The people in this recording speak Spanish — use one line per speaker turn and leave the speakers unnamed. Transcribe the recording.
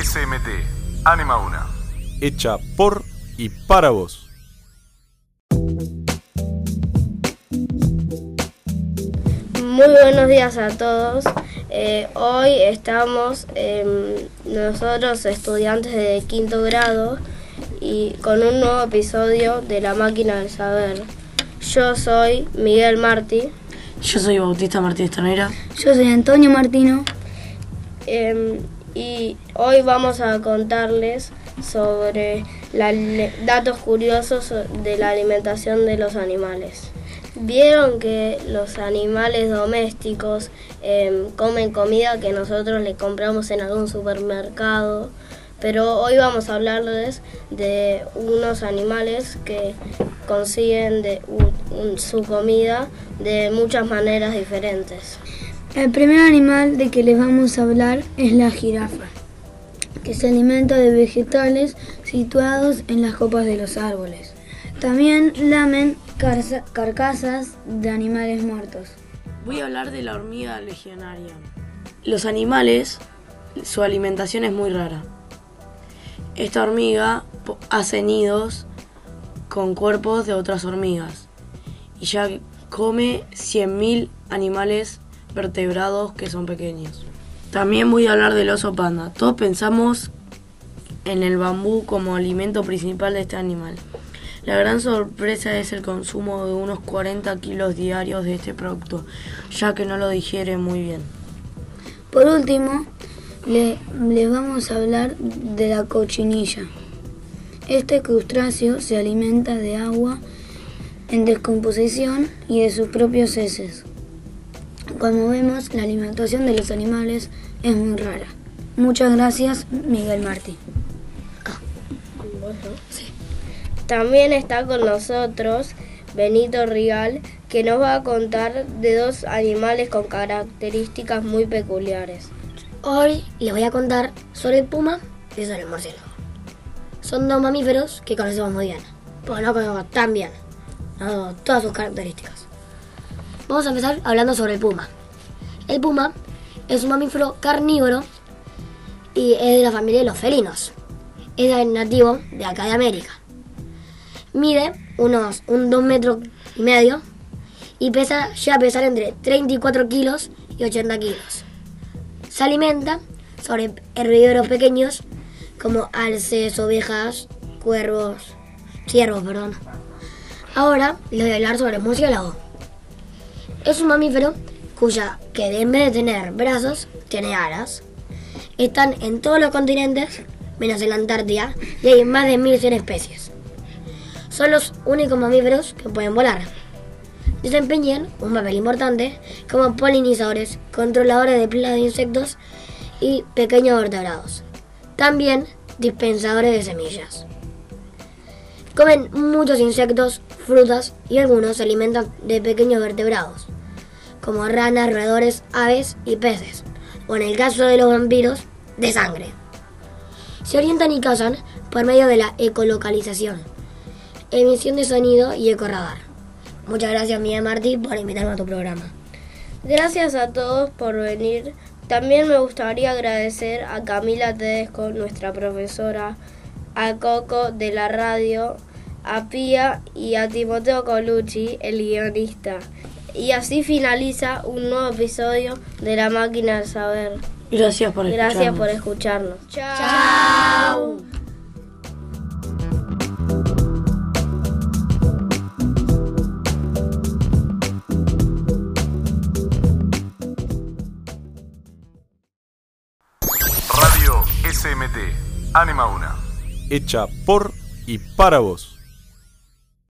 SMT, Anima una.
Hecha por y para vos.
Muy buenos días a todos. Eh, hoy estamos em, nosotros estudiantes de quinto grado y con un nuevo episodio de La Máquina del Saber. Yo soy Miguel Martí
Yo soy Bautista Martínez Tonera.
Yo soy Antonio Martino.
em, y hoy vamos a contarles sobre datos curiosos de la alimentación de los animales. Vieron que los animales domésticos em, comen comida que nosotros le compramos en algún supermercado, pero hoy vamos a hablarles de unos animales que consiguen su comida de muchas maneras diferentes.
El primer animal de que les vamos a hablar es la jirafa, que se alimenta de vegetales situados en las copas de los árboles. También lamen carcasas de animales muertos.
Voy a hablar de la hormiga legionaria. Los animales, su alimentación es muy rara. Esta hormiga hace nidos con cuerpos de otras hormigas y ya come 100.000 animales vertebrados que son pequeños. También voy a hablar del oso panda. Todos pensamos en el bambú como alimento principal de este animal. La gran sorpresa es el consumo de unos 40 kilos diarios de este producto, ya que no lo digiere muy bien.
Por último, le- vamos a hablar de la cochinilla. Este crustáceo se alimenta de agua en descomposición y de sus propios heces. Como vemos, la alimentación de los animales es muy rara. Muchas gracias, Miguel Martí.
También está con nosotros Benito Rigal, que nos va a contar de dos animales con características muy peculiares.
Hoy les voy a contar sobre el puma y sobre el murciélago. Son dos mamíferos que conocemos muy bien, pero no conocemos tan bien no, todas sus características. Vamos a empezar hablando sobre el puma. El puma es un mamífero carnívoro y es de la familia de los felinos. Es nativo de acá de América. Mide unos un 2 metros y medio y pesa, llega a pesar entre 34 kilos y 80 kilos. Se alimenta sobre herbívoros pequeños como alces, ovejas, cuervos, ciervos, perdón. Ahora les voy a hablar sobre el murciélago. Es un mamífero cuya que en vez de tener brazos, tiene alas. Están en todos los continentes, menos en la Antártida, y hay más de 1100 especies. Son los únicos mamíferos que pueden volar. Desempeñan un papel importante como polinizadores, controladores de plagas de insectos y pequeños vertebrados. También dispensadores de semillas. Comen muchos insectos, frutas y algunos se alimentan de pequeños vertebrados, como ranas, roedores, aves y peces, o en el caso de los vampiros, de sangre. Se orientan y cazan por medio de la ecolocalización, emisión de sonido y ecorradar. Muchas gracias, Miguel Martí, por invitarme a tu programa.
Gracias a todos por venir. También me gustaría agradecer a Camila Tedesco, nuestra profesora, a Coco de la radio, a Pía y a Timoteo Colucci, el guionista. Y así finaliza un nuevo episodio de La Máquina del Saber.
Gracias por
Gracias
escucharnos.
por escucharnos. Chao.
Radio SMT, Anima una.
Hecha por y para vos.